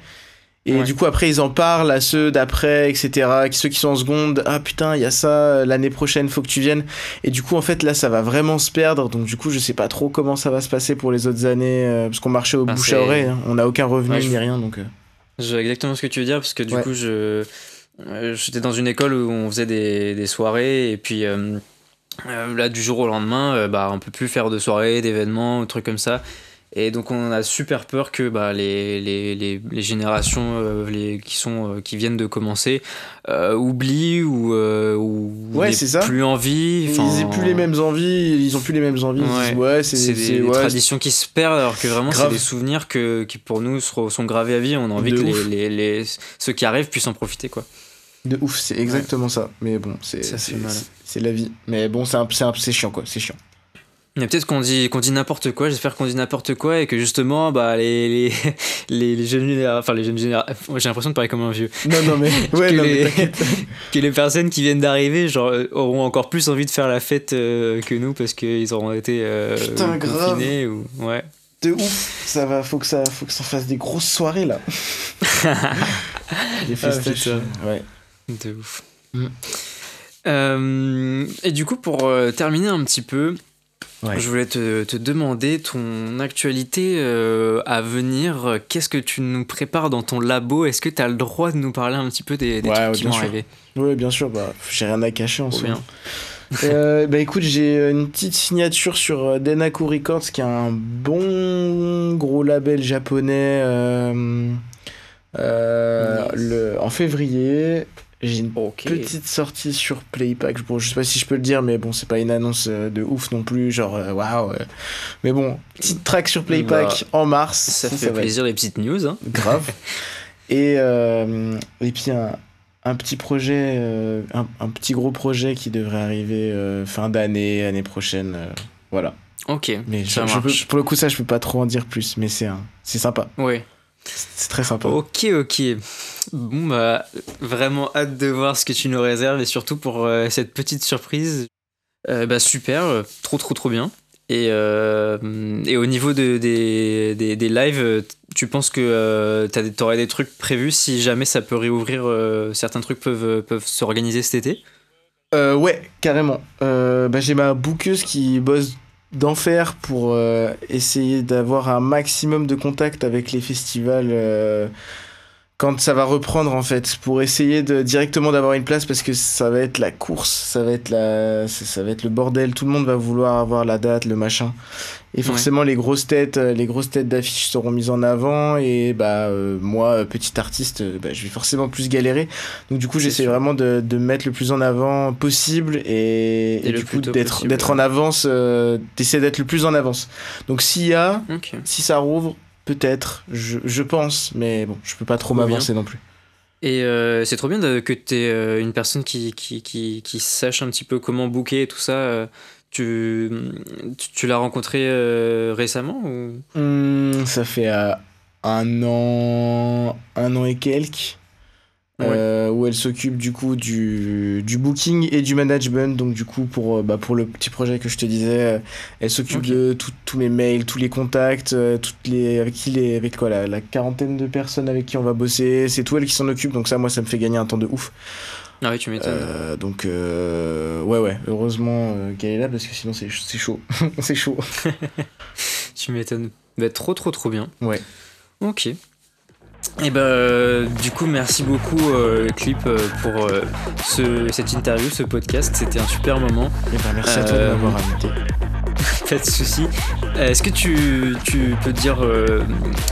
Et du coup après ils en parlent à ceux d'après etc ceux qui sont en seconde. Ah putain il y a ça l'année prochaine faut que tu viennes. Et du coup en fait là ça va vraiment se perdre. Donc du coup je sais pas trop comment ça va se passer pour les autres années euh, parce qu'on marchait au bouche à oreille hein. on n'a aucun revenu ni rien donc je vois exactement ce que tu veux dire, parce que du coup, je euh, j'étais dans une école où on faisait des, des soirées, et puis euh, euh, là, du jour au lendemain, bah, on peut plus faire de soirées, d'événements, trucs comme ça. Et donc on a super peur que bah, les, les, les, les générations euh, les, qui, sont, euh, qui viennent de commencer euh, oublient ou, ou ouais, c'est ça. plus envie. Ils n'ont plus les mêmes envies, ils ont plus les mêmes envies. Ouais, c'est des, traditions qui se perdent alors que vraiment c'est des souvenirs que, qui pour nous sont gravés à vie. On a envie que les, les, ceux qui arrivent puissent en profiter. quoi. De ouf, c'est exactement ça. Mais bon, c'est la vie. Mais bon, c'est chiant quoi, c'est chiant. Il y a peut-être qu'on dit, qu'on dit n'importe quoi, j'espère qu'on dit n'importe quoi et que justement, bah, les, les, les, les jeunes générations, enfin les jeunes générations, j'ai l'impression de parler comme un vieux. Non, non, mais, ouais, que, non, les, mais que les personnes qui viennent d'arriver, genre, auront encore plus envie de faire la fête euh, que nous parce qu'ils auront été euh, Putain, confinés ou, ouais. De ouf, ça va, faut que ça, faut que ça fasse des grosses soirées là. les festivités, ah, ouais. De ouf. Mm. Euh, et du coup, pour terminer un petit peu, je voulais te, te, demander ton actualité euh, à venir. Qu'est-ce que tu nous prépares dans ton labo? Est-ce que tu as le droit de nous parler un petit peu des, des trucs qui vont arriver? Oui, bien sûr. Bah, j'ai rien à cacher en soi. euh, bah écoute, j'ai une petite signature sur euh, Denaku Records, qui est un bon gros label japonais. Euh, le, en février, j'ai une petite sortie sur Playpack. Bon, je sais pas si je peux le dire, mais bon, c'est pas une annonce euh, de ouf non plus. Genre, euh, waouh. Mais bon, petite track sur Playpack bah, en mars. Ça, fait plaisir les petites news. Hein. Grave. et, euh, et puis un, un petit projet, un, un, petit gros projet qui devrait arriver fin d'année, année prochaine. voilà. Ok. Mais je, peux, pour le coup, ça, je peux pas trop en dire plus, mais c'est c'est sympa. Oui. C'est très sympa. Ok, ok. Bon, bah, vraiment hâte de voir ce que tu nous réserves et surtout pour euh, cette petite surprise. Euh, bah, super, euh, trop, trop, trop bien. Et, et au niveau de, des, des, des lives, tu penses que tu aurais des trucs prévus si jamais ça peut réouvrir Certains trucs peuvent, peuvent s'organiser cet été? Ouais, carrément. bah, J'ai ma bouqueuse qui bosse d'enfer pour essayer d'avoir un maximum de contact avec les festivals quand ça va reprendre en fait pour essayer de directement d'avoir une place parce que ça va être la course ça va être la ça va être le bordel. Tout le monde va vouloir avoir la date le machin. Et forcément les grosses têtes euh, les grosses têtes d'affiches seront mises en avant et bah euh, moi petit artiste euh, bah, je vais forcément plus galérer. Donc du coup j'essaie vraiment de, de mettre le plus en avant possible et, du coup d'être d'être en avance d'essayer d'être le plus en avance. Donc s'il y a si ça rouvre Peut-être, je, pense, mais bon, je peux pas trop m'avancer non plus. Et euh, c'est trop bien que tu aies euh, une personne qui, qui, qui, sache un petit peu comment booker et tout ça. Euh, tu, tu, l'as rencontré récemment ou... Mmh, ça fait un an, un an et quelques. Euh, où elle s'occupe du coup du, du, booking et du management. Donc du coup pour, euh, bah, pour le petit projet que je te disais, euh, elle s'occupe de tous mes mails, tous les contacts, toutes les, avec qui les, avec quoi la, la, quarantaine de personnes avec qui on va bosser. C'est tout elle qui s'en occupe. Donc ça moi ça me fait gagner un temps de ouf. Ah oui tu m'étonnes. donc ouais ouais heureusement qu'elle est là parce que sinon c'est chaud c'est chaud. tu m'étonnes. Bah, trop trop trop bien. Ouais. Ok. Et eh ben, du coup, merci beaucoup, euh, Clip, euh, pour euh, ce, cette interview, ce podcast. C'était un super moment. Et eh ben, merci à toi de m'avoir invité. Pas de soucis. Est-ce que tu, tu, peux dire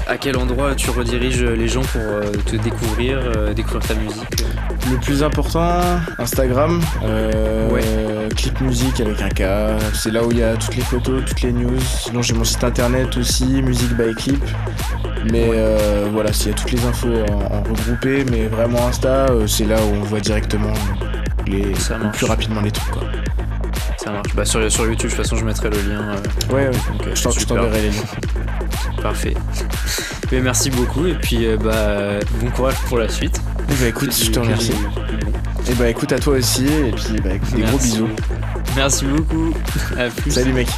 à quel endroit tu rediriges les gens pour te découvrir, découvrir ta musique? Le plus important, Instagram. ouais. Clip musique avec un K. C'est là où il y a toutes les photos, toutes les news. Sinon, j'ai mon site internet aussi, Music by Clip. Mais euh, voilà, s'il y a toutes les infos en, regroupé, mais vraiment Insta, euh, c'est là où on voit directement les, plus rapidement les trucs. Quoi. Ça marche. Bah, sur, sur YouTube, de toute façon, je mettrai le lien. Euh, ouais, ouais. je t'enverrai les liens. Parfait. Mais merci beaucoup et puis bah, bon courage pour la suite. Et bah écoute, je te remercie. Et bah écoute à toi aussi et puis bah, des gros bisous. Merci beaucoup. À plus. Salut mec.